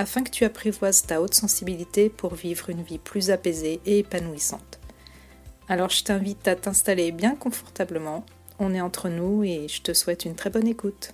afin que tu apprivoises ta haute sensibilité pour vivre une vie plus apaisée et épanouissante. Alors je t'invite à t'installer bien confortablement, on est entre nous et je te souhaite une très bonne écoute.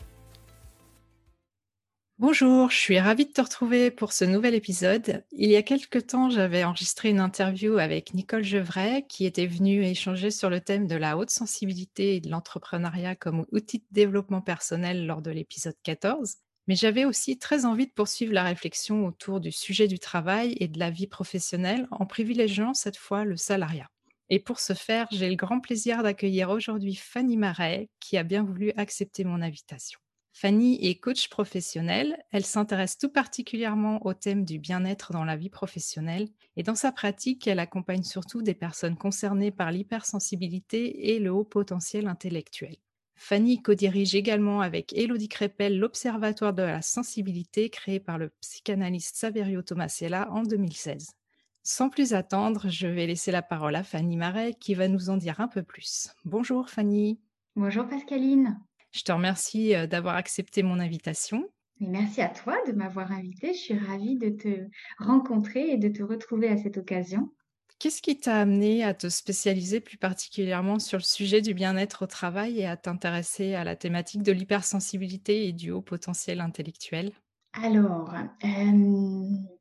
Bonjour, je suis ravie de te retrouver pour ce nouvel épisode. Il y a quelque temps, j'avais enregistré une interview avec Nicole Gevray qui était venue échanger sur le thème de la haute sensibilité et de l'entrepreneuriat comme outil de développement personnel lors de l'épisode 14. Mais j'avais aussi très envie de poursuivre la réflexion autour du sujet du travail et de la vie professionnelle en privilégiant cette fois le salariat. Et pour ce faire, j'ai le grand plaisir d'accueillir aujourd'hui Fanny Marais qui a bien voulu accepter mon invitation. Fanny est coach professionnelle. Elle s'intéresse tout particulièrement au thème du bien-être dans la vie professionnelle et dans sa pratique, elle accompagne surtout des personnes concernées par l'hypersensibilité et le haut potentiel intellectuel. Fanny co-dirige également avec Élodie Crépel l'Observatoire de la sensibilité créé par le psychanalyste Saverio Tomasella en 2016. Sans plus attendre, je vais laisser la parole à Fanny Marais qui va nous en dire un peu plus. Bonjour Fanny. Bonjour Pascaline. Je te remercie euh, d'avoir accepté mon invitation. merci à toi de m'avoir invitée. Je suis ravie de te rencontrer et de te retrouver à cette occasion. Qu'est-ce qui t'a amené à te spécialiser plus particulièrement sur le sujet du bien-être au travail et à t'intéresser à la thématique de l'hypersensibilité et du haut potentiel intellectuel? Alors,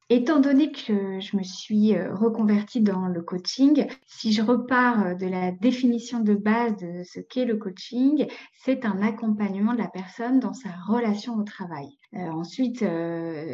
Étant donné que je me suis reconvertie dans le coaching, si je repars de la définition de base de ce qu'est le coaching, c'est un accompagnement de la personne dans sa relation au travail. Euh, ensuite,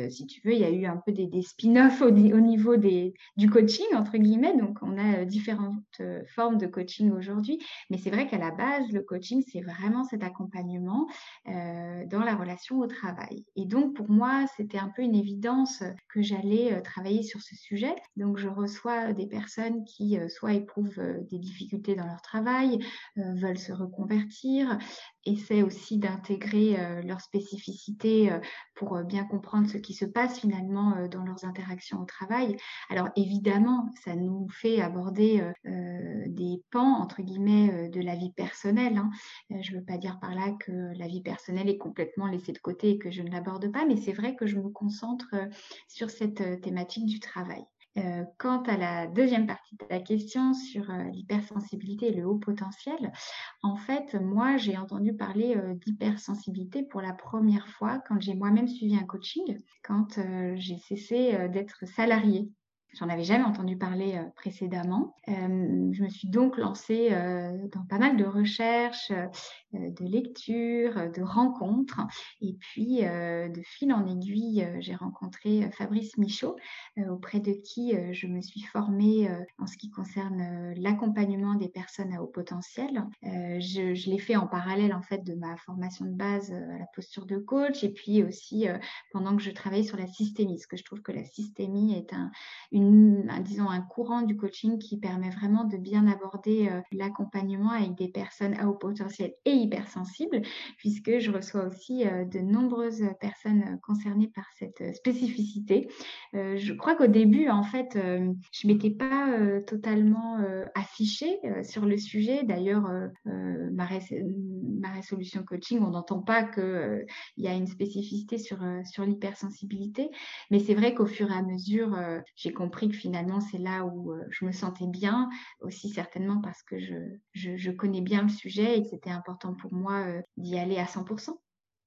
si tu veux, il y a eu un peu des, spin-offs au, niveau des, du coaching, entre guillemets. Donc, on a différentes formes de coaching aujourd'hui. Mais c'est vrai qu'à la base, le coaching, c'est vraiment cet accompagnement dans la relation au travail. Et donc, pour moi, c'était un peu une évidence que j'allais euh, travailler sur ce sujet. Donc, je reçois des personnes qui euh, soit éprouvent euh, des difficultés dans leur travail, veulent se reconvertir, essaient aussi d'intégrer leurs spécificités pour bien comprendre ce qui se passe finalement dans leurs interactions au travail. Alors, évidemment, ça nous fait aborder des pans, entre guillemets, de la vie personnelle. Hein. Je ne veux pas dire par là que la vie personnelle est complètement laissée de côté et que je ne l'aborde pas, mais c'est vrai que je me concentre sur cette euh, thématique du travail. Euh, quant à la deuxième partie de la question sur euh, l'hypersensibilité et le haut potentiel, en fait, moi, j'ai entendu parler d'hypersensibilité pour la première fois quand j'ai moi-même suivi un coaching, quand j'ai cessé d'être salariée J'en avais jamais entendu parler euh, précédemment. Euh, je me suis donc lancée euh, dans pas mal de recherches, de lectures, de rencontres. Et puis, de fil en aiguille, j'ai rencontré Fabrice Michaud, auprès de qui je me suis formée en ce qui concerne l'accompagnement des personnes à haut potentiel. je, l'ai fait en parallèle, en fait, de ma formation de base à la posture de coach. Et puis aussi, pendant que je travaillais sur la systémie, parce que je trouve que la systémie est un, une disons, un courant du coaching qui permet vraiment de bien aborder euh, l'accompagnement avec des personnes à haut potentiel et hypersensibles, puisque je reçois aussi euh, de nombreuses personnes concernées par cette spécificité. Euh, je crois qu'au début, en fait, je m'étais pas totalement affichée sur le sujet. D'ailleurs, ma, résolution coaching, on n'entend pas qu'il y a une spécificité sur l'hypersensibilité, mais c'est vrai qu'au fur et à mesure, j'ai compris que finalement c'est là où euh, je me sentais bien, aussi certainement parce que je, je, connais bien le sujet et que c'était important pour moi euh, d'y aller à 100%.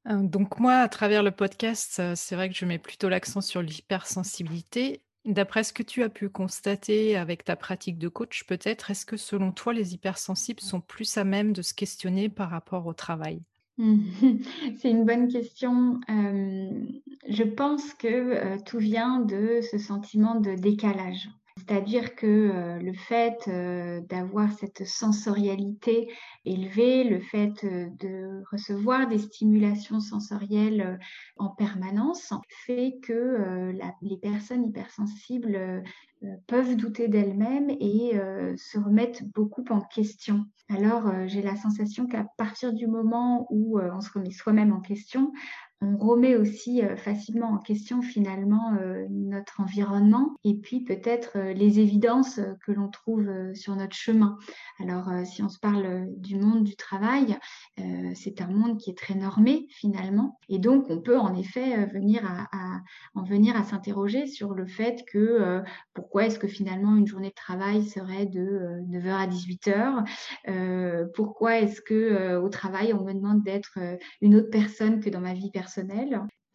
Euh, donc moi, à travers le podcast, c'est vrai que je mets plutôt l'accent sur l'hypersensibilité. D'après ce que tu as pu constater avec ta pratique de coach, peut-être, est-ce que selon toi, les hypersensibles sont plus à même de se questionner par rapport au travail? C'est une bonne question. Euh, je pense que euh, tout vient de ce sentiment de décalage. C'est-à-dire que le fait d'avoir cette sensorialité élevée, le fait de recevoir des stimulations sensorielles en permanence, fait que les personnes hypersensibles peuvent douter d'elles-mêmes et se remettre beaucoup en question. Alors, j'ai la sensation qu'à partir du moment où on se remet soi-même en question, on remet aussi euh, facilement en question finalement euh, notre environnement et puis peut-être euh, les évidences que l'on trouve sur notre chemin. Alors si on se parle du monde du travail, c'est un monde qui est très normé finalement et donc on peut en effet venir à, en venir à s'interroger sur le fait que pourquoi est-ce que finalement une journée de travail serait de 9h à 18h Pourquoi est-ce que au travail on me demande d'être une autre personne que dans ma vie personnelle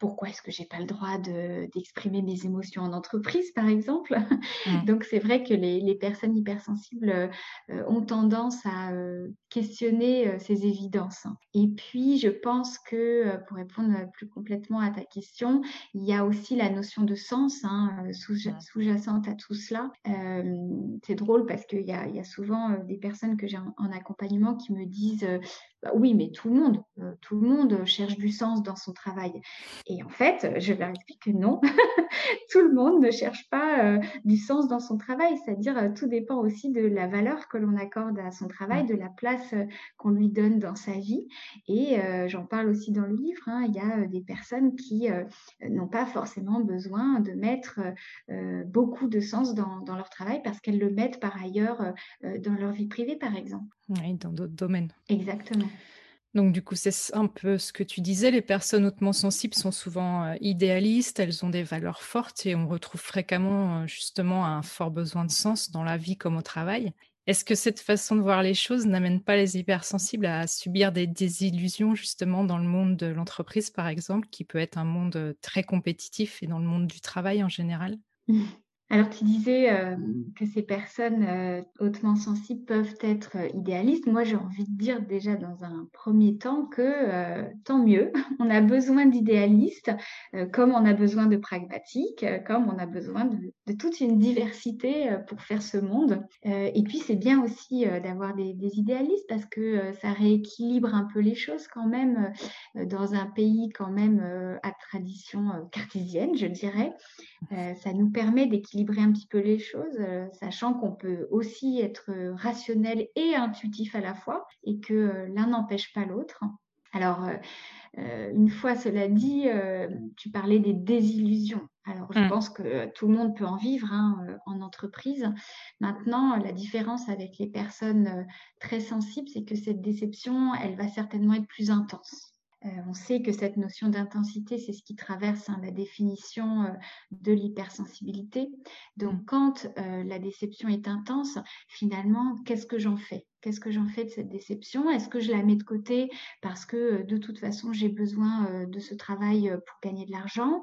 pourquoi est-ce que j'ai pas le droit d'exprimer mes émotions en entreprise, par exemple? Mmh. Donc c'est vrai que les, personnes hypersensibles euh, ont tendance à euh, questionner euh, ces évidences. Et puis je pense que pour répondre plus complètement à ta question, il y a aussi la notion de sens hein, sous-jacente à tout cela. c'est drôle parce qu'il y, y a, souvent des personnes que j'ai en, accompagnement qui me disent bah oui, mais tout le monde, euh, tout le monde cherche du sens dans son travail. Et en fait, je leur explique que non, tout le monde ne cherche pas euh, du sens dans son travail. C'est-à-dire, euh, tout dépend aussi de la valeur que l'on accorde à son travail, de la place qu'on lui donne dans sa vie. Et j'en parle aussi dans le livre. Hein, il y a des personnes qui n'ont pas forcément besoin de mettre beaucoup de sens dans, dans, leur travail parce qu'elles le mettent par ailleurs dans leur vie privée, par exemple. Oui, dans d'autres domaines. Exactement. Donc du coup, c'est un peu ce que tu disais, les personnes hautement sensibles sont souvent euh, idéalistes, elles ont des valeurs fortes et on retrouve fréquemment euh, justement un fort besoin de sens dans la vie comme au travail. Est-ce que cette façon de voir les choses n'amène pas les hypersensibles à subir des désillusions justement dans le monde de l'entreprise, par exemple, qui peut être un monde euh, très compétitif et dans le monde du travail en général? Alors, tu disais euh, que ces personnes euh, hautement sensibles peuvent être euh, idéalistes. Moi, j'ai envie de dire déjà dans un premier temps que tant mieux. On a besoin d'idéalistes, comme on a besoin de pragmatiques, comme on a besoin de, toute une diversité pour faire ce monde. et puis, c'est bien aussi d'avoir des, des, idéalistes parce que ça rééquilibre un peu les choses quand même dans un pays quand même à tradition cartésienne, je dirais. ça nous permet d'équilibrer un petit peu les choses, euh, sachant qu'on peut aussi être rationnel et intuitif à la fois et que euh, l'un n'empêche pas l'autre. Alors, euh, une fois cela dit, tu parlais des désillusions. Alors, je mmh. pense que tout le monde peut en vivre hein, en entreprise. Maintenant, la différence avec les personnes très sensibles, c'est que cette déception, elle va certainement être plus intense. Euh, on sait que cette notion d'intensité, c'est ce qui traverse hein, la définition euh, de l'hypersensibilité. Donc, mmh. quand euh, la déception est intense, finalement, qu'est-ce que j'en fais? Qu'est-ce que j'en fais de cette déception? Est-ce que je la mets de côté parce que de toute façon j'ai besoin de ce travail pour gagner de l'argent?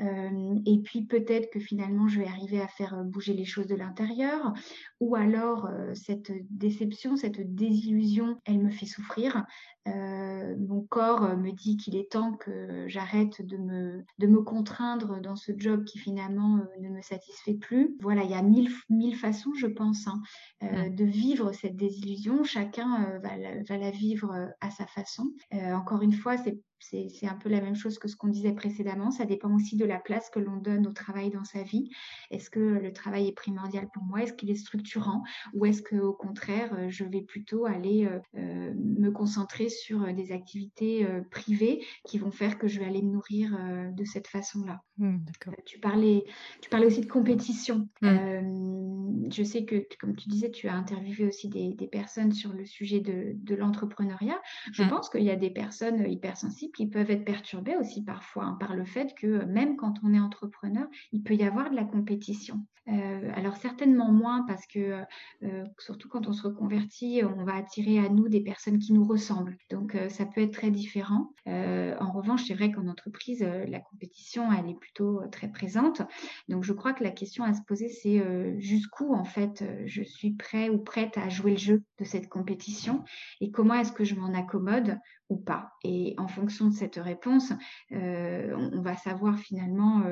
Et puis peut-être que finalement je vais arriver à faire bouger les choses de l'intérieur? Ou alors cette déception, cette désillusion, elle me fait souffrir. mon corps me dit qu'il est temps que j'arrête de me, de me contraindre dans ce job qui finalement ne me satisfait plus. Voilà, il y a mille, mille façons, je pense, hein, mmh. de vivre cette désillusion chacun euh, va la, vivre euh, à sa façon. Euh, encore une fois, c'est c'est un peu la même chose que ce qu'on disait précédemment. Ça dépend aussi de la place que l'on donne au travail dans sa vie. Est-ce que le travail est primordial pour moi? Est-ce qu'il est structurant? Ou est-ce qu'au contraire, euh, je vais plutôt aller euh, euh, me concentrer sur des activités privées qui vont faire que je vais aller me nourrir de cette façon-là? Mmh, tu, parlais, tu parlais aussi de compétition. Mmh. je sais que, comme tu disais, tu as interviewé aussi des, personnes sur le sujet de, de l'entrepreneuriat. Je mmh. pense qu'il y a des personnes hypersensibles qui peuvent être perturbés aussi parfois hein, par le fait que euh, même quand on est entrepreneur, il peut y avoir de la compétition. Euh, alors certainement moins parce que euh, surtout quand on se reconvertit, on va attirer à nous des personnes qui nous ressemblent. Donc ça peut être très différent. en revanche, c'est vrai qu'en entreprise, la compétition, elle est plutôt très présente. Donc je crois que la question à se poser, c'est jusqu'où en fait je suis prêt ou prête à jouer le jeu de cette compétition et comment est-ce que je m'en accommode ou pas. Et en fonction de cette réponse, on, va savoir finalement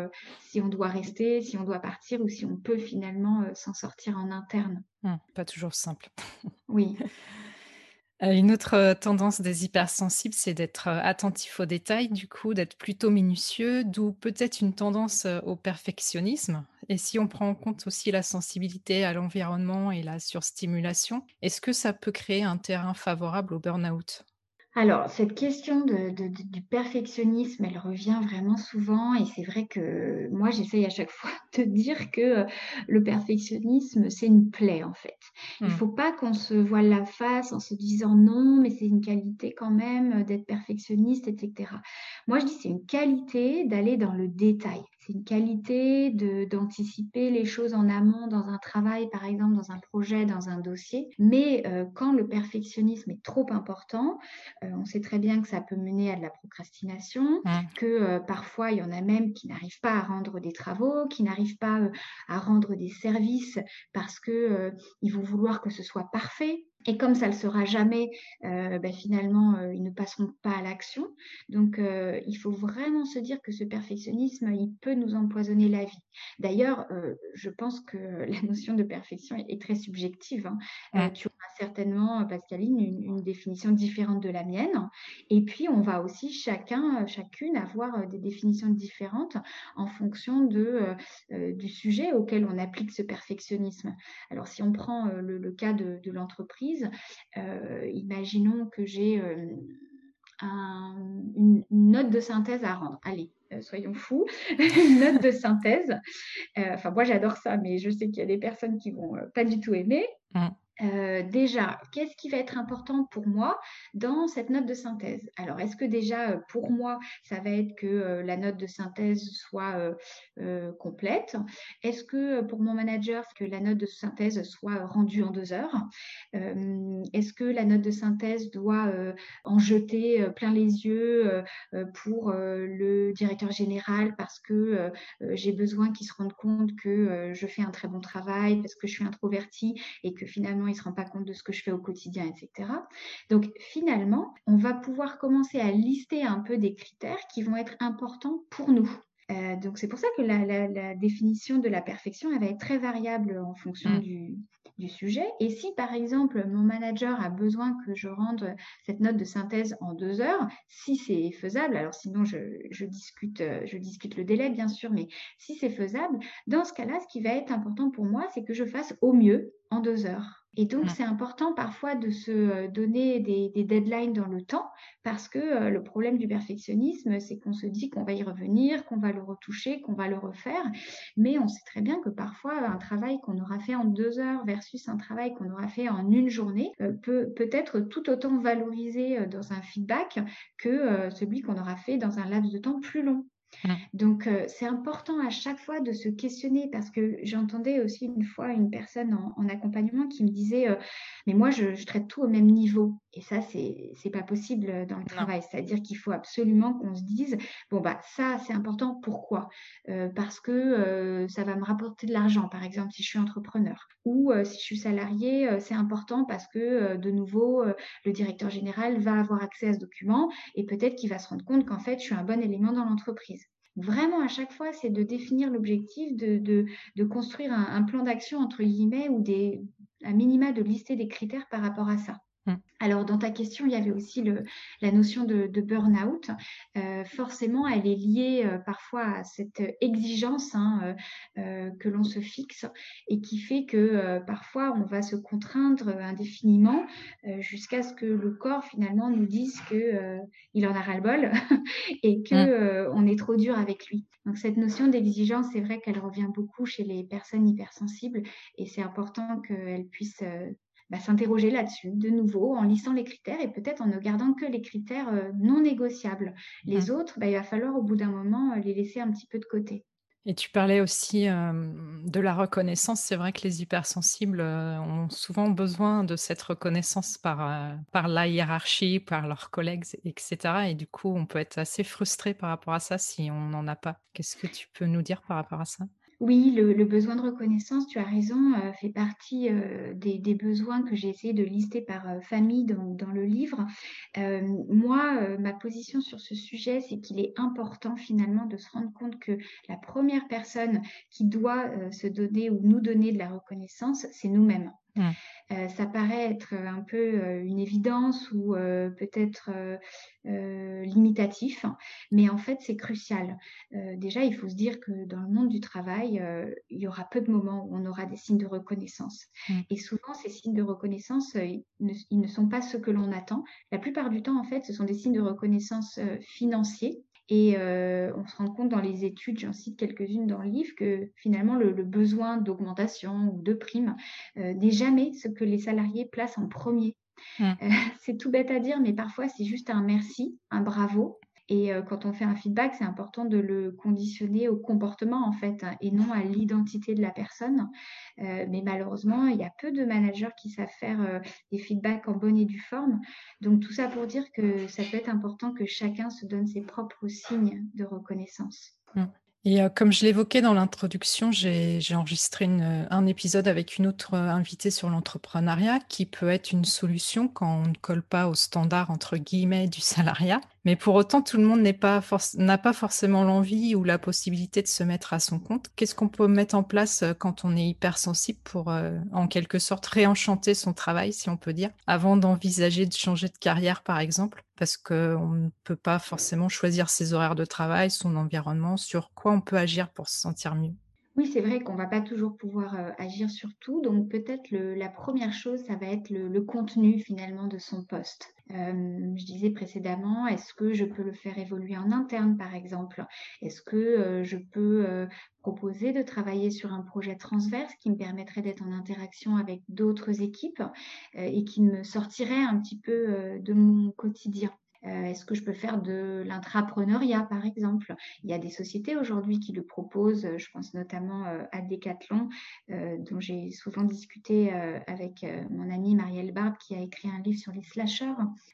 si on doit rester, si on doit partir ou si on peut finalement s'en sortir en interne. Mmh, pas toujours simple. Oui. Une autre tendance des hypersensibles, c'est d'être attentif aux détails, du coup, d'être plutôt minutieux, d'où peut-être une tendance au perfectionnisme. Et si on prend en compte aussi la sensibilité à l'environnement et la surstimulation, est-ce que ça peut créer un terrain favorable au burn-out? Alors, cette question de, du perfectionnisme, elle revient vraiment souvent et c'est vrai que moi, j'essaye à chaque fois de dire que euh, le perfectionnisme, c'est une plaie en fait. Il ne mmh. faut pas qu'on se voile la face en se disant non, mais c'est une qualité quand même euh, d'être perfectionniste, etc. Moi, je dis c'est une qualité d'aller dans le détail. C'est une qualité d'anticiper les choses en amont dans un travail, par exemple, dans un projet, dans un dossier. Mais euh, quand le perfectionnisme est trop important, euh, on sait très bien que ça peut mener à de la procrastination, mmh. que euh, parfois il y en a même qui n'arrivent pas à rendre des travaux, qui n'arrivent pas à rendre des services parce qu'ils vont vouloir que ce soit parfait. Et comme ça ne le sera jamais, euh, ben finalement, euh, ils ne passeront pas à l'action. Donc, euh, il faut vraiment se dire que ce perfectionnisme, il peut nous empoisonner la vie. D'ailleurs, je pense que la notion de perfection est, très subjective. Hein. tu certainement, Pascaline, une, une, définition différente de la mienne. Et puis, on va aussi chacun, chacune avoir des définitions différentes en fonction de, du sujet auquel on applique ce perfectionnisme. Alors, si on prend le, cas de, l'entreprise, euh, imaginons que j'ai euh, une, note de synthèse à rendre. Allez, euh, soyons fous, une note de synthèse. enfin, moi, j'adore ça, mais je sais qu'il y a des personnes qui vont pas du tout aimer. Euh, déjà, qu'est-ce qui va être important pour moi dans cette note de synthèse? Alors, est-ce que déjà, euh, pour moi, ça va être que euh, la note de synthèse soit complète? Est-ce que pour mon manager, que la note de synthèse soit rendue en deux heures? Est-ce que la note de synthèse doit en jeter plein les yeux pour le directeur général parce que j'ai besoin qu'il se rende compte que je fais un très bon travail, parce que je suis introvertie et que finalement, il ne se rend pas compte de ce que je fais au quotidien, etc. Donc finalement, on va pouvoir commencer à lister un peu des critères qui vont être importants pour nous. Euh, donc c'est pour ça que la, définition de la perfection elle va être très variable en fonction mm. du, du, sujet. Et si par exemple mon manager a besoin que je rende cette note de synthèse en deux heures, si c'est faisable, alors sinon je, je, discute, je discute le délai bien sûr, mais si c'est faisable, dans ce cas-là, ce qui va être important pour moi, c'est que je fasse au mieux en deux heures. Et donc, c'est important parfois de se euh, donner des, deadlines dans le temps parce que euh, le problème du perfectionnisme, c'est qu'on se dit qu'on va y revenir, qu'on va le retoucher, qu'on va le refaire. Mais on sait très bien que parfois, un travail qu'on aura fait en deux heures versus un travail qu'on aura fait en une journée euh, peut, peut être tout autant valorisé dans un feedback que celui qu'on aura fait dans un laps de temps plus long. Donc, euh, c'est important à chaque fois de se questionner parce que j'entendais aussi une fois une personne en, accompagnement qui me disait euh, Mais moi, je, traite tout au même niveau. Et ça, c'est n'est pas possible dans le travail. C'est-à-dire qu'il faut absolument qu'on se dise Bon, bah, ça, c'est important. Pourquoi? Euh, Parce que ça va me rapporter de l'argent, par exemple, si je suis entrepreneur. Ou si je suis salarié, c'est important parce que, de nouveau, le directeur général va avoir accès à ce document et peut-être qu'il va se rendre compte qu'en fait, je suis un bon élément dans l'entreprise. Vraiment, à chaque fois, c'est de définir l'objectif, de, de, construire un, un plan d'action, entre guillemets, ou des, un minima de lister des critères par rapport à ça. Mmh. Alors, dans ta question, il y avait aussi le, la notion de, burn-out. Euh, forcément, elle est liée euh, parfois à cette exigence hein, euh, que l'on se fixe et qui fait que parfois, on va se contraindre indéfiniment jusqu'à ce que le corps, finalement, nous dise qu'il en a ras-le-bol et qu'on mmh. est trop dur avec lui. Donc, cette notion d'exigence, c'est vrai qu'elle revient beaucoup chez les personnes hypersensibles et c'est important qu'elles puissent bah, s'interroger là-dessus de nouveau en lisant les critères et peut-être en ne gardant que les critères euh, non négociables. Les mmh. autres, bah, il va falloir au bout d'un moment euh, les laisser un petit peu de côté. Et tu parlais aussi de la reconnaissance. C'est vrai que les hypersensibles euh, ont souvent besoin de cette reconnaissance par, par la hiérarchie, par leurs collègues, etc. Et du coup, on peut être assez frustré par rapport à ça si on n'en a pas. Qu'est-ce que tu peux nous dire par rapport à ça? Oui, le, besoin de reconnaissance, tu as raison, euh, fait partie euh, des, besoins que j'ai essayé de lister par euh, famille dans, le livre. moi, ma position sur ce sujet, c'est qu'il est important finalement de se rendre compte que la première personne qui doit se donner ou nous donner de la reconnaissance, c'est nous-mêmes. Mmh. Euh, ça paraît être un peu euh, une évidence ou euh, peut-être limitatif, mais en fait c'est crucial. déjà, il faut se dire que dans le monde du travail, il y aura peu de moments où on aura des signes de reconnaissance. Mmh. Et souvent, ces signes de reconnaissance, ils ne, sont pas ceux que l'on attend. La plupart du temps, en fait, ce sont des signes de reconnaissance financiers et euh, on se rend compte dans les études, j'en cite quelques-unes dans le livre, que finalement le, besoin d'augmentation ou de prime euh, n'est jamais ce que les salariés placent en premier. Mmh. Euh, c'est tout bête à dire, mais parfois c'est juste un merci, un bravo, et euh, quand on fait un feedback, c'est important de le conditionner au comportement en fait hein, et non à l'identité de la personne. Euh, mais malheureusement, il y a peu de managers qui savent faire euh, des feedbacks en bonne et due forme. Donc tout ça pour dire que ça peut être important que chacun se donne ses propres signes de reconnaissance. Mmh. Et comme je l'évoquais dans l'introduction, j'ai enregistré un épisode avec une autre invitée sur l'entrepreneuriat qui peut être une solution quand on ne colle pas au standard entre guillemets du salariat. Mais pour autant, tout le monde n'a pas, pas forcément l'envie ou la possibilité de se mettre à son compte. Qu'est-ce qu'on peut mettre en place euh, quand on est hypersensible pour, euh, en quelque sorte, réenchanter son travail, si on peut dire, avant d'envisager de changer de carrière, par exemple? Parce qu'on ne peut pas forcément choisir ses horaires de travail, son environnement, sur quoi on peut agir pour se sentir mieux. Oui, c'est vrai qu'on va pas toujours pouvoir euh, agir sur tout. Donc peut-être la première chose, ça va être le, contenu finalement de son poste. Euh, je disais précédemment, est-ce que je peux le faire évoluer en interne par exemple? Est-ce que euh, je peux proposer de travailler sur un projet transverse qui me permettrait d'être en interaction avec d'autres équipes et qui me sortirait un petit peu de mon quotidien? Euh, est-ce que je peux faire de l'intrapreneuriat, par exemple? Il y a des sociétés aujourd'hui qui le proposent. Je pense notamment euh, à Decathlon, euh, dont j'ai souvent discuté avec mon amie Marielle Barbe, qui a écrit un livre sur les slashers.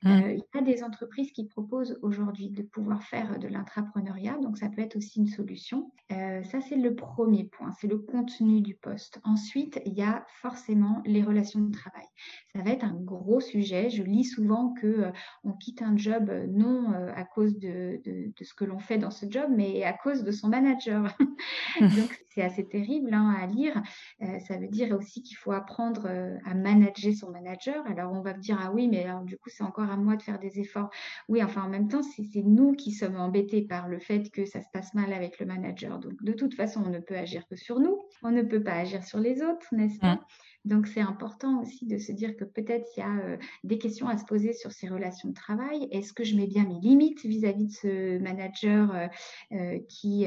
Mmh. il y a des entreprises qui proposent aujourd'hui de pouvoir faire de l'intrapreneuriat, donc ça peut être aussi une solution. ça, c'est le premier point, c'est le contenu du poste. Ensuite, il y a forcément les relations de travail. Ça va être un gros sujet. Je lis souvent que on quitte un job euh, non euh, à cause de, ce que l'on fait dans ce job, mais à cause de son manager. c'est assez terrible hein, à lire. Euh, ça veut dire aussi qu'il faut apprendre à manager son manager. Alors on va me dire ah oui, mais alors du coup c'est encore à moi de faire des efforts. Oui, enfin en même temps c'est nous qui sommes embêtés par le fait que ça se passe mal avec le manager. Donc de toute façon on ne peut agir que sur nous, on ne peut pas agir sur les autres, n'est-ce pas? Mmh. Donc c'est important aussi de se dire que peut-être il y a euh, des questions à se poser sur ces relations de travail. Est-ce que je mets bien mes limites vis-à-vis de ce manager euh, euh, qui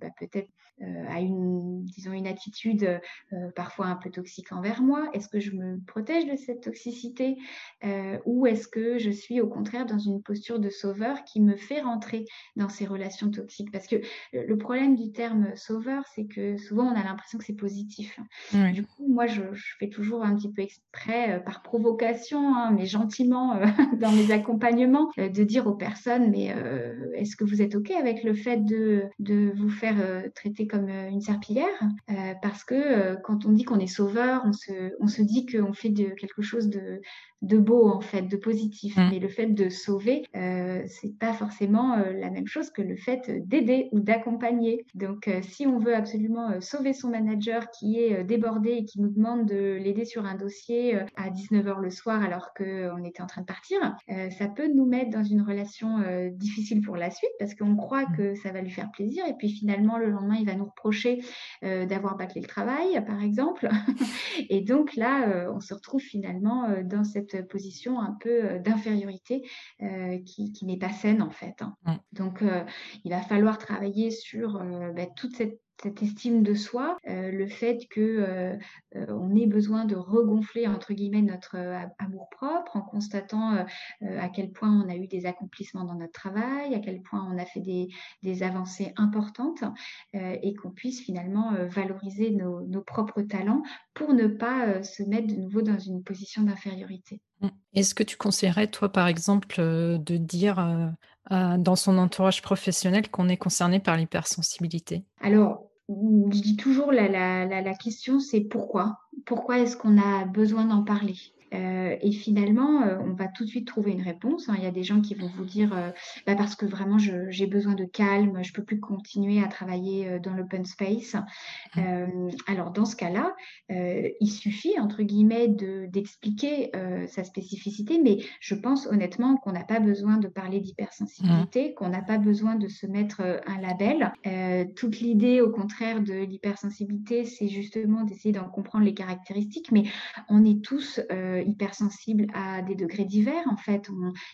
bah, peut-être a une, disons, une attitude parfois un peu toxique envers moi. Est-ce que je me protège de cette toxicité ou est-ce que je suis au contraire dans une posture de sauveur qui me fait rentrer dans ces relations toxiques? Parce que le problème du terme sauveur, c'est que souvent on a l'impression que c'est positif. Du coup, moi, je, fais toujours un petit peu exprès, euh, par provocation, hein, mais gentiment euh, dans mes accompagnements, euh, de dire aux personnes, mais est-ce que vous êtes OK avec le fait de, de vous faire traiter comme une serpillière Parce que quand on dit qu'on est sauveur, on se, on se dit qu'on fait de, quelque chose de, de beau en fait, de positif. Mm. Mais le fait de sauver, euh, c'est pas forcément euh, la même chose que le fait d'aider ou d'accompagner. Donc, euh, si on veut absolument euh, sauver son manager qui est débordé et qui nous demande de l'aider sur un dossier à 19h le soir alors qu'on était en train de partir, ça peut nous mettre dans une relation difficile pour la suite parce qu'on croit mm. que ça va lui faire plaisir et puis finalement le lendemain il va nous reprocher d'avoir bâclé le travail, par exemple. et donc là, on se retrouve finalement dans cette position un peu euh, d'infériorité euh, qui, n'est pas saine en fait. Hein. Mm. Donc euh, il va falloir travailler sur bah, toute cette cette estime de soi, euh, le fait que euh, euh, on ait besoin de regonfler entre guillemets notre amour propre en constatant à quel point on a eu des accomplissements dans notre travail, à quel point on a fait des, avancées importantes et qu'on puisse finalement valoriser nos, nos, propres talents pour ne pas se mettre de nouveau dans une position d'infériorité. Mmh. Est-ce que tu conseillerais, toi, par exemple, de dire dans son entourage professionnel qu'on est concerné par l'hypersensibilité? Alors, je dis toujours la, la, la question, c'est pourquoi? Pourquoi est-ce qu'on a besoin d'en parler? Euh, et finalement, euh, on va tout de suite trouver une réponse. Hein. Il y a des gens qui vont vous dire euh, bah parce que vraiment j'ai besoin de calme, je peux plus continuer à travailler dans l'open space. Mmh. alors dans ce cas-là, il suffit entre guillemets d'expliquer sa spécificité, mais je pense honnêtement qu'on n'a pas besoin de parler d'hypersensibilité, mmh. qu'on n'a pas besoin de se mettre un label. toute l'idée, au contraire, de l'hypersensibilité, c'est justement d'essayer d'en comprendre les caractéristiques, mais on est tous hypersensibles à des degrés divers. En fait,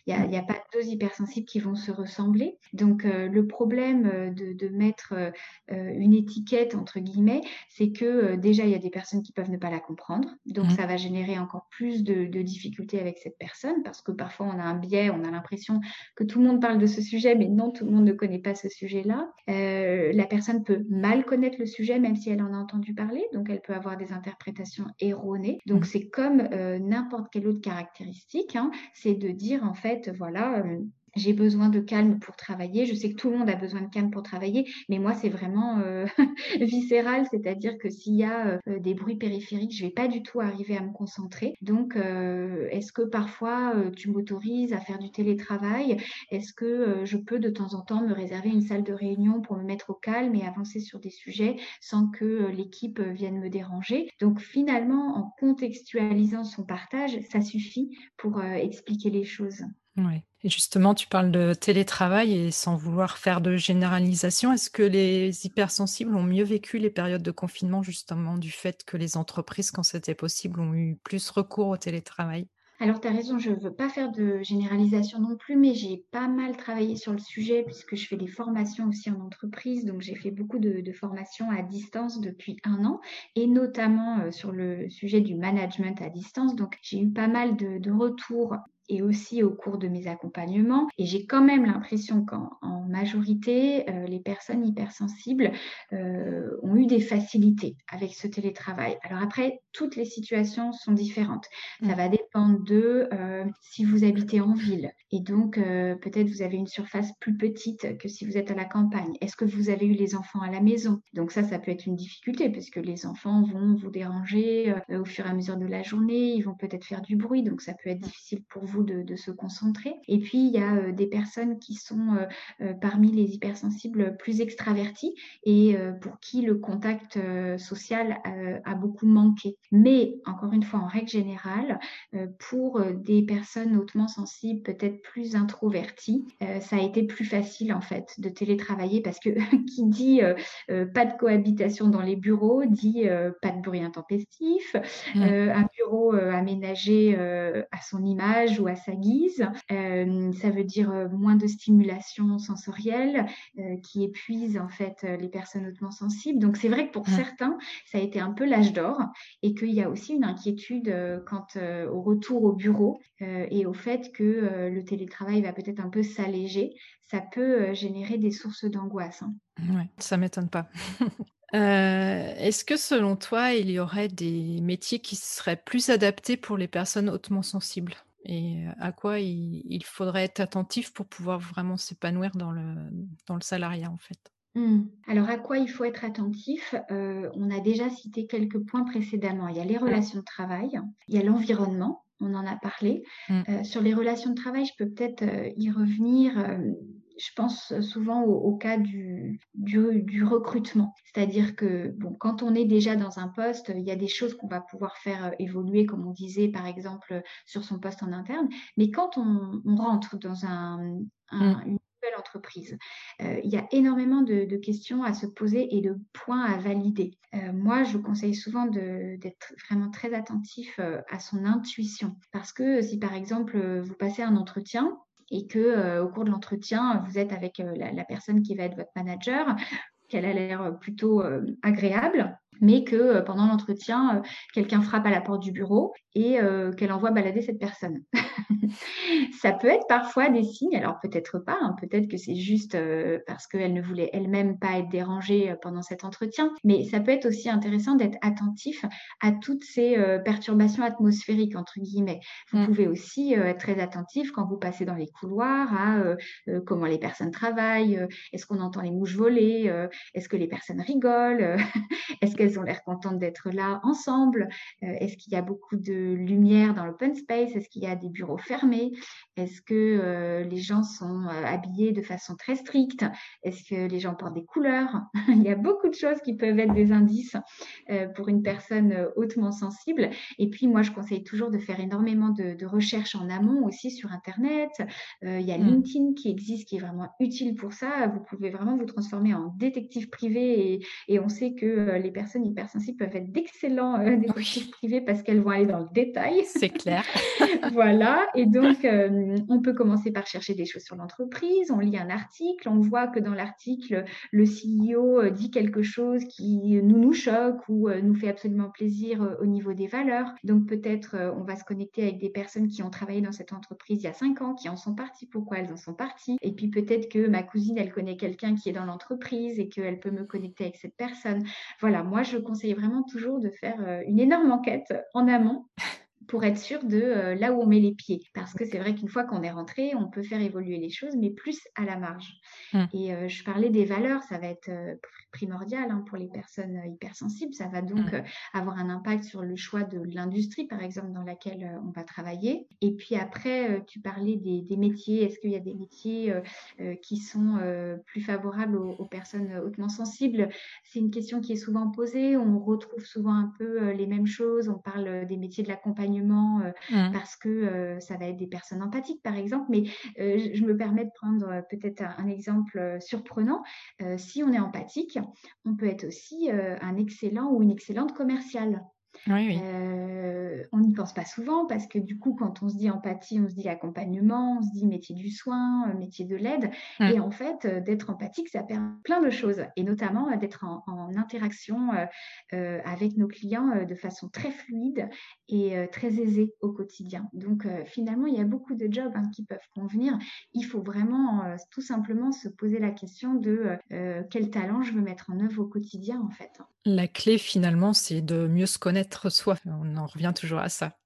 il n'y a, pas deux hypersensibles qui vont se ressembler. Donc, euh, le problème euh, de, mettre euh, une étiquette, entre guillemets, c'est que déjà, il y a des personnes qui peuvent ne pas la comprendre. Donc, mmh. ça va générer encore plus de, difficultés avec cette personne parce que parfois, on a un biais, on a l'impression que tout le monde parle de ce sujet, mais non, tout le monde ne connaît pas ce sujet-là. la personne peut mal connaître le sujet, même si elle en a entendu parler. Donc, elle peut avoir des interprétations erronées. Donc, mmh. c'est comme n'importe quelle autre caractéristique, hein, c'est de dire en fait, voilà, euh, j'ai besoin de calme pour travailler. Je sais que tout le monde a besoin de calme pour travailler, mais moi, c'est vraiment euh, viscéral, c'est-à-dire que s'il y a euh, des bruits périphériques, je vais pas du tout arriver à me concentrer. Donc, est-ce que parfois tu m'autorises à faire du télétravail? Est-ce que je peux de temps en temps me réserver une salle de réunion pour me mettre au calme et avancer sur des sujets sans que l'équipe vienne me déranger? Donc, finalement, en contextualisant son partage, ça suffit pour expliquer les choses. Ouais. Et justement, tu parles de télétravail et sans vouloir faire de généralisation, est-ce que les hypersensibles ont mieux vécu les périodes de confinement justement du fait que les entreprises, quand c'était possible, ont eu plus recours au télétravail? Alors, tu as raison, je ne veux pas faire de généralisation non plus, mais j'ai pas mal travaillé sur le sujet puisque je fais des formations aussi en entreprise. Donc, j'ai fait beaucoup de, formations à distance depuis un an et notamment euh, sur le sujet du management à distance. Donc, j'ai eu pas mal de, de retours et aussi au cours de mes accompagnements. Et j'ai quand même l'impression qu'en majorité, euh, les personnes hypersensibles euh, ont eu des facilités avec ce télétravail. Alors après, toutes les situations sont différentes. Ça mm. va dépendre de euh, si vous habitez en ville et donc peut-être vous avez une surface plus petite que si vous êtes à la campagne. Est-ce que vous avez eu les enfants à la maison? Donc ça, ça peut être une difficulté parce que les enfants vont vous déranger au fur et à mesure de la journée, ils vont peut-être faire du bruit, donc ça peut être difficile pour vous de, se concentrer. Et puis, il y a euh, des personnes qui sont euh, euh, parmi les hypersensibles plus extravertis et pour qui le contact social a beaucoup manqué. Mais, encore une fois, en règle générale, pour des personnes hautement sensibles, peut-être plus introverties, ça a été plus facile, en fait, de télétravailler parce que qui dit pas de cohabitation dans les bureaux, dit pas de bruit intempestif, mmh. un bureau aménagé à son image ou à sa guise. Euh, ça veut dire euh, moins de stimulation sensorielle euh, qui épuise en fait les personnes hautement sensibles. Donc c'est vrai que pour certains, ça a été un peu l'âge d'or et qu'il y a aussi une inquiétude quant au retour au bureau et au fait que le télétravail va peut-être un peu s'alléger. Ça peut générer des sources d'angoisse. Hein. Oui, ça m'étonne pas. Est-ce que selon toi, il y aurait des métiers qui seraient plus adaptés pour les personnes hautement sensibles? Et à quoi il, faudrait être attentif pour pouvoir vraiment s'épanouir dans le, dans le salariat en fait? Mmh. Alors à quoi il faut être attentif? On a déjà cité quelques points précédemment. Il y a les relations de travail, il y a l'environnement, on en a parlé. Mmh. sur les relations de travail, je peux peut-être y revenir je pense souvent au, cas du, du, recrutement. C'est-à-dire que bon, quand on est déjà dans un poste, il y a des choses qu'on va pouvoir faire euh, évoluer, comme on disait par exemple sur son poste en interne. Mais quand on, rentre dans un, mmh. une nouvelle entreprise, euh, il y a énormément de, questions à se poser et de points à valider. Euh, moi, je conseille souvent d'être vraiment très attentif à son intuition. Parce que si par exemple vous passez un entretien, et que euh, au cours de l'entretien, vous êtes avec euh, la, personne qui va être votre manager, qu'elle a l'air plutôt euh, agréable. Mais que pendant l'entretien, quelqu'un frappe à la porte du bureau et qu'elle envoie balader cette personne. ça peut être parfois des signes, alors peut-être pas, hein, peut-être que c'est juste parce qu'elle ne voulait elle-même pas être dérangée pendant cet entretien, mais ça peut être aussi intéressant d'être attentif à toutes ces perturbations atmosphériques, entre guillemets. Vous mmh. pouvez aussi être très attentif quand vous passez dans les couloirs à comment les personnes travaillent, est-ce qu'on entend les mouches voler, est-ce que les personnes rigolent, est-ce ont l'air contentes d'être là ensemble, est-ce qu'il y a beaucoup de lumière dans l'open space, est-ce qu'il y a des bureaux fermés, est-ce que les gens sont habillés de façon très stricte, est-ce que les gens portent des couleurs? Il y a beaucoup de choses qui peuvent être des indices pour une personne hautement sensible. Et puis moi, je conseille toujours de faire énormément de, recherches en amont aussi sur Internet. il y a mmh. LinkedIn qui existe, qui est vraiment utile pour ça. Vous pouvez vraiment vous transformer en détective privé et, on sait que les personnes hypersensibles peuvent être d'excellents détectives privés parce qu'elles vont aller dans le détail. C'est clair. voilà. Et donc, on peut commencer par chercher des choses sur l'entreprise. On lit un article, on voit que dans l'article, le CEO dit quelque chose qui nous nous choque ou nous fait absolument plaisir au niveau des valeurs. Donc, peut-être on va se connecter avec des personnes qui ont travaillé dans cette entreprise il y a cinq ans, qui en sont parties, pourquoi elles en sont parties? Et puis, peut-être que ma cousine, elle connaît quelqu'un qui est dans l'entreprise et qu'elle peut me connecter avec cette personne. Voilà, moi, je conseille vraiment toujours de faire une énorme enquête en amont pour être sûr de euh, là où on met les pieds. Parce que c'est vrai qu'une fois qu'on est rentré, on peut faire évoluer les choses, mais plus à la marge. Mmh. Et euh, je parlais des valeurs, ça va être euh, primordial hein, pour les personnes hypersensibles. Ça va donc mmh. avoir un impact sur le choix de l'industrie, par exemple, dans laquelle on va travailler. Et puis après, tu parlais des, métiers. Est-ce qu'il y a des métiers qui sont plus favorables aux, personnes hautement sensibles? C'est une question qui est souvent posée. On retrouve souvent un peu les mêmes choses. On parle des métiers de l'accompagnement euh, mmh. parce que euh, ça va être des personnes empathiques, par exemple. Mais euh, je me permets de prendre peut-être un, exemple surprenant. si on est empathique, on peut être aussi un excellent ou une excellente commerciale. Euh, on n'y pense pas souvent parce que du coup, quand on se dit empathie, on se dit accompagnement, on se dit métier du soin, euh, métier de l'aide. Mmh. Et en fait, euh, d'être empathique, ça permet plein de choses. Et notamment d'être en, interaction avec nos clients de façon très fluide et très aisée au quotidien. Donc finalement, il y a beaucoup de jobs hein, qui peuvent convenir. Il faut vraiment tout simplement se poser la question de quel talent je veux mettre en œuvre au quotidien en fait. La clé finalement, c'est de mieux se connaître soi. On en revient toujours à ça.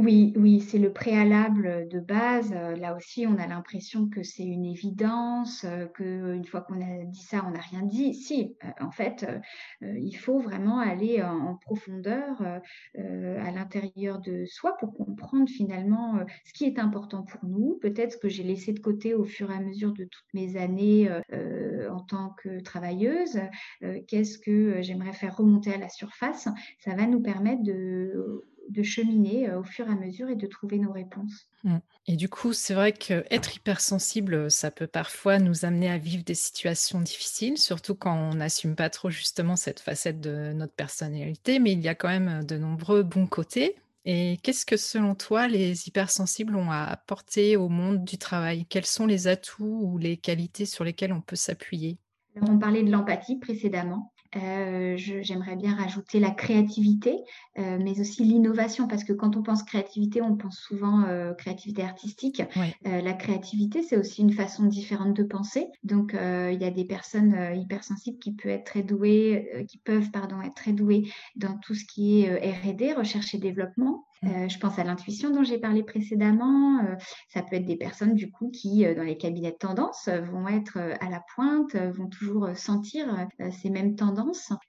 Oui, oui, c'est le préalable de base. Euh, là aussi, on a l'impression que c'est une évidence, euh, que une fois qu'on a dit ça, on n'a rien dit. Si, euh, en fait, il faut vraiment aller en, profondeur à l'intérieur de soi pour comprendre finalement ce qui est important pour nous. Peut-être ce que j'ai laissé de côté au fur et à mesure de toutes mes années en tant que travailleuse. Qu'est-ce que j'aimerais faire remonter à la surface Ça va nous permettre de de cheminer euh, au fur et à mesure et de trouver nos réponses. Mmh. Et du coup, c'est vrai qu'être hypersensible, ça peut parfois nous amener à vivre des situations difficiles, surtout quand on n'assume pas trop justement cette facette de notre personnalité, mais il y a quand même de nombreux bons côtés. Et qu'est-ce que selon toi les hypersensibles ont à apporter au monde du travail? Quels sont les atouts ou les qualités sur lesquelles on peut s'appuyer? On parlait de l'empathie précédemment. Euh, j'aimerais bien rajouter la créativité, euh, mais aussi l'innovation, parce que quand on pense créativité, on pense souvent euh, créativité artistique. la créativité, c'est aussi une façon différente de penser. Donc, il y a des personnes hypersensibles qui peuvent être très douées, qui peuvent pardon être très douées dans tout ce qui est R&D, recherche et développement. Mmh. je pense à l'intuition dont j'ai parlé précédemment. ça peut être des personnes du coup qui, dans les cabinets de tendance, vont être à la pointe, vont toujours sentir ces mêmes tendances.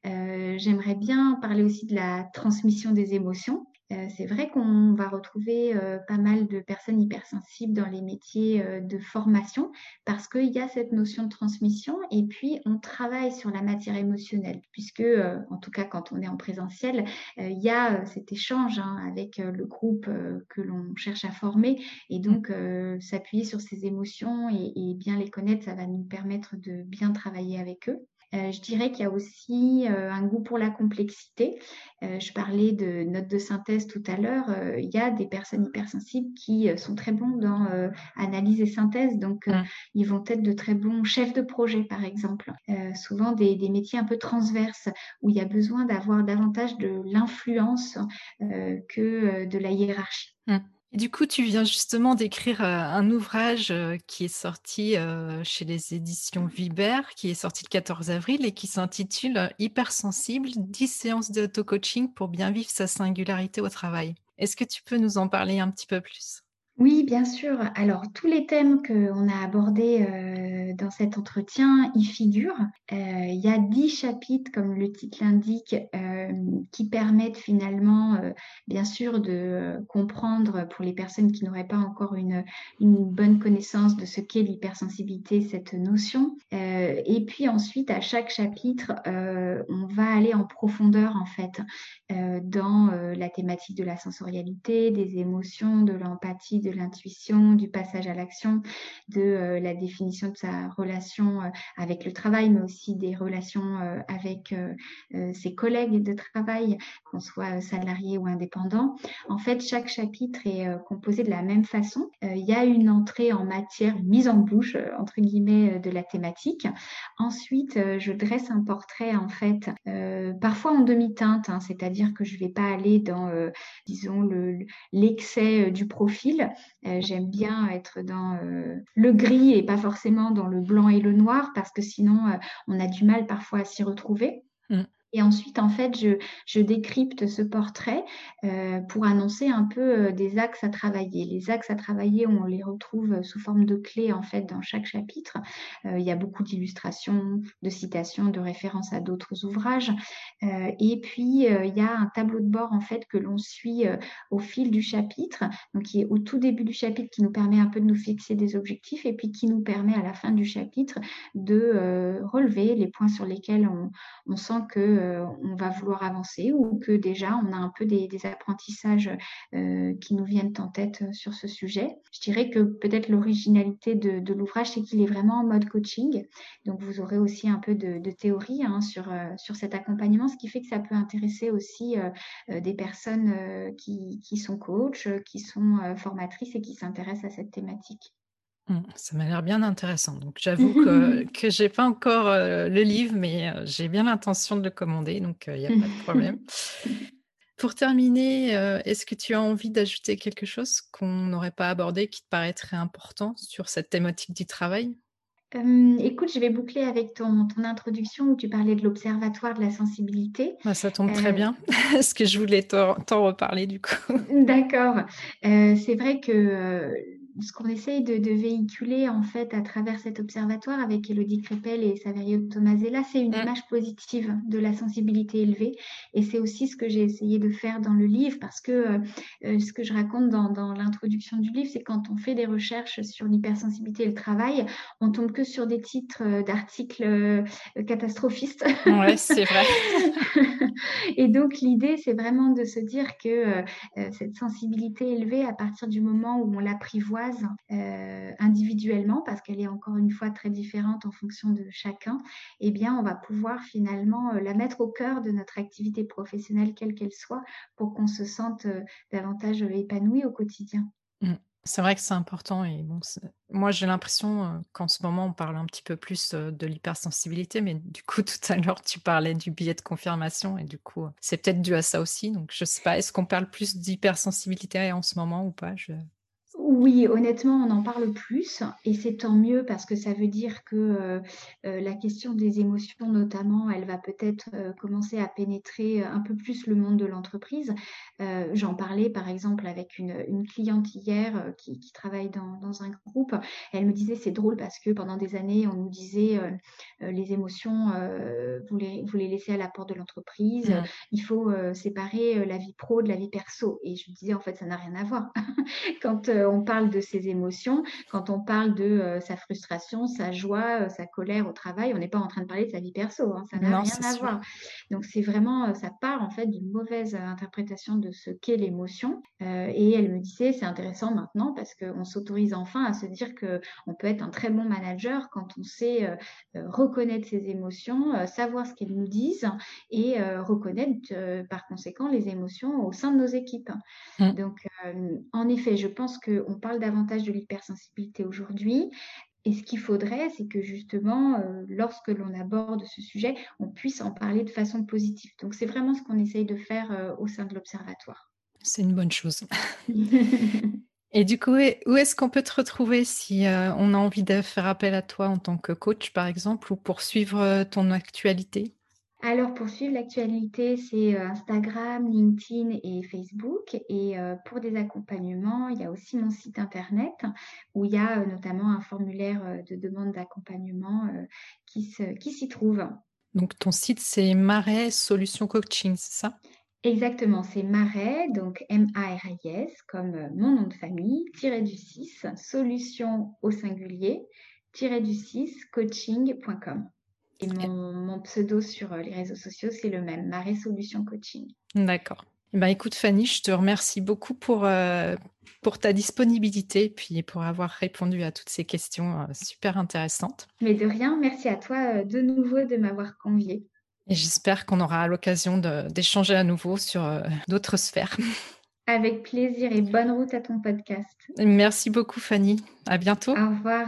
J'aimerais bien parler aussi de la transmission des émotions. Euh, c'est vrai qu'on va retrouver euh, pas mal de personnes hypersensibles dans les métiers euh, de formation parce qu'il y a cette notion de transmission et puis on travaille sur la matière émotionnelle puisque, en tout cas quand on est en présentiel, il y a cet échange hein, avec le groupe que l'on cherche à former et donc s'appuyer sur ces émotions et, et bien les connaître, ça va nous permettre de bien travailler avec eux. Je dirais qu'il y a aussi un goût pour la complexité. je parlais de notes de synthèse tout à l'heure. il y a des personnes hypersensibles qui sont très bons dans analyse et synthèse, donc mmh. ils vont être de très bons chefs de projet, par exemple. souvent des, des, métiers un peu transverses où il y a besoin d'avoir davantage de l'influence que de la hiérarchie. Mmh. Du coup, tu viens justement d'écrire un ouvrage qui est sorti chez les éditions Viber, qui est sorti le 14 avril et qui s'intitule Hypersensible, 10 séances d'auto-coaching pour bien vivre sa singularité au travail. Est-ce que tu peux nous en parler un petit peu plus? Oui, bien sûr. Alors, tous les thèmes qu'on a abordés euh, dans cet entretien y figurent. Euh, il y a dix chapitres, comme le titre l'indique, euh, qui permettent finalement, bien sûr, de comprendre pour les personnes qui n'auraient pas encore une, bonne connaissance de ce qu'est l'hypersensibilité, cette notion. et puis ensuite, à chaque chapitre, on va aller en profondeur, en fait, dans la thématique de la sensorialité, des émotions, de l'empathie, de l'intuition, du passage à l'action, de euh, la définition de sa relation euh, avec le travail, mais aussi des relations euh, avec ses collègues de travail, qu'on soit salarié ou indépendant. En fait, chaque chapitre est composé de la même façon. il y a une entrée en matière, une mise en bouche, entre guillemets, de la thématique. Ensuite, je dresse un portrait, en fait, parfois en demi-teinte, hein, c'est-à-dire que je ne vais pas aller dans, disons, l'excès du profil, j'aime bien être dans euh, le gris et pas forcément dans le blanc et le noir parce que sinon euh, on a du mal parfois à s'y retrouver. Mm. Et ensuite, en fait, je, décrypte ce portrait euh, pour annoncer un peu euh, des axes à travailler. Les axes à travailler, on les retrouve sous forme de clés, en fait, dans chaque chapitre. Euh, il y a beaucoup d'illustrations, de citations, de références à d'autres ouvrages. et puis, il y a un tableau de bord, en fait, que l'on suit au fil du chapitre, donc qui est au tout début du chapitre, qui nous permet un peu de nous fixer des objectifs et puis qui nous permet à la fin du chapitre de relever les points sur lesquels on, sent que euh, on va vouloir avancer ou que déjà on a un peu des, apprentissages euh, qui nous viennent en tête euh, sur ce sujet. Je dirais que peut-être l'originalité de, l'ouvrage, c'est qu'il est vraiment en mode coaching. Donc vous aurez aussi un peu de, théorie hein, sur, sur cet accompagnement, ce qui fait que ça peut intéresser aussi des personnes qui, qui, sont coachs, qui sont formatrices et qui s'intéressent à cette thématique. Mmh, ça m'a l'air bien intéressant. Donc, j'avoue que, que j'ai pas encore euh, le livre, mais euh, j'ai bien l'intention de le commander, donc il n'y a pas de problème. Pour terminer, euh, est-ce que tu as envie d'ajouter quelque chose qu'on n'aurait pas abordé qui te paraîtrait important sur cette thématique du travail? Écoute, je vais boucler avec ton, ton, introduction où tu parlais de l'Observatoire de la sensibilité. Bah, ça tombe très bien, parce que je voulais t'en reparler du coup. D'accord. c'est vrai que ce qu'on essaye de, véhiculer en fait à travers cet observatoire avec Elodie Crépel et Saverio Tomasella, c'est une mm. image positive de la sensibilité élevée. Et c'est aussi ce que j'ai essayé de faire dans le livre parce que euh, euh, ce que je raconte dans, l'introduction du livre, c'est quand on fait des recherches sur l'hypersensibilité et le travail, on tombe que sur des titres euh, d'articles catastrophistes. Ouais, c'est vrai. et donc l'idée, c'est vraiment de se dire que cette sensibilité élevée, à partir du moment où on l'apprivoise, euh, individuellement, parce qu'elle est encore une fois très différente en fonction de chacun, eh bien, on va pouvoir finalement euh, la mettre au cœur de notre activité professionnelle, quelle qu'elle soit, pour qu'on se sente euh, davantage épanoui au quotidien. Mmh. C'est vrai que c'est important et bon, moi j'ai l'impression qu'en ce moment on parle un petit peu plus de l'hypersensibilité, mais du coup tout à l'heure tu parlais du billet de confirmation et du coup c'est peut-être dû à ça aussi. Donc je sais pas, est-ce qu'on parle plus d'hypersensibilité en ce moment ou pas? Je... Oui, honnêtement, on en parle plus et c'est tant mieux parce que ça veut dire que euh, euh, la question des émotions, notamment, elle va peut-être euh, commencer à pénétrer un peu plus le monde de l'entreprise. J'en parlais par exemple avec une, cliente hier qui, travaille dans, un groupe. Elle me disait c'est drôle parce que pendant des années, on nous disait les émotions, vous les, vous, les, laissez à la porte de l'entreprise. Mmh. Il faut séparer la vie pro de la vie perso. Et je me disais en fait, ça n'a rien à voir. Quand on on parle de ses émotions, quand on parle de sa frustration, sa joie, sa colère au travail, on n'est pas en train de parler de sa vie perso, hein, ça n'a rien à voir. Donc c'est vraiment, ça part en fait d'une mauvaise interprétation de ce qu'est l'émotion. et elle me disait, c'est intéressant maintenant parce qu'on s'autorise enfin à se dire qu'on peut être un très bon manager quand on sait reconnaître ses émotions, savoir ce qu'elles nous disent et reconnaître par conséquent les émotions au sein de nos équipes. Mmh. Donc, en effet, je pense qu'on parle davantage de l'hypersensibilité aujourd'hui. Et ce qu'il faudrait, c'est que justement, lorsque l'on aborde ce sujet, on puisse en parler de façon positive. Donc, c'est vraiment ce qu'on essaye de faire au sein de l'Observatoire. C'est une bonne chose. Et du coup, où est-ce qu'on peut te retrouver si on a envie de faire appel à toi en tant que coach, par exemple, ou pour suivre ton actualité? Alors, pour suivre l'actualité, c'est euh, Instagram, LinkedIn et Facebook. Et euh, pour des accompagnements, il y a aussi mon site internet où il y a euh, notamment un formulaire de demande d'accompagnement qui s'y trouve. Donc, ton site, c'est Marais Solutions Coaching, c'est ça? Exactement, c'est Marais, donc M-A-R-I-S, comme mon nom de famille, tiré du 6, solution au singulier, tiré du 6, coaching.com. Et mon, pseudo sur euh, les réseaux sociaux, c'est le même, Marie Solution Coaching. D'accord. Eh ben, écoute Fanny, je te remercie beaucoup pour, euh, pour ta disponibilité et puis pour avoir répondu à toutes ces questions euh, super intéressantes. Mais de rien, merci à toi de nouveau de m'avoir conviée. Et j'espère qu'on aura l'occasion d'échanger à nouveau sur d'autres sphères. Avec plaisir et bonne route à ton podcast. Merci beaucoup Fanny. À bientôt. Au revoir.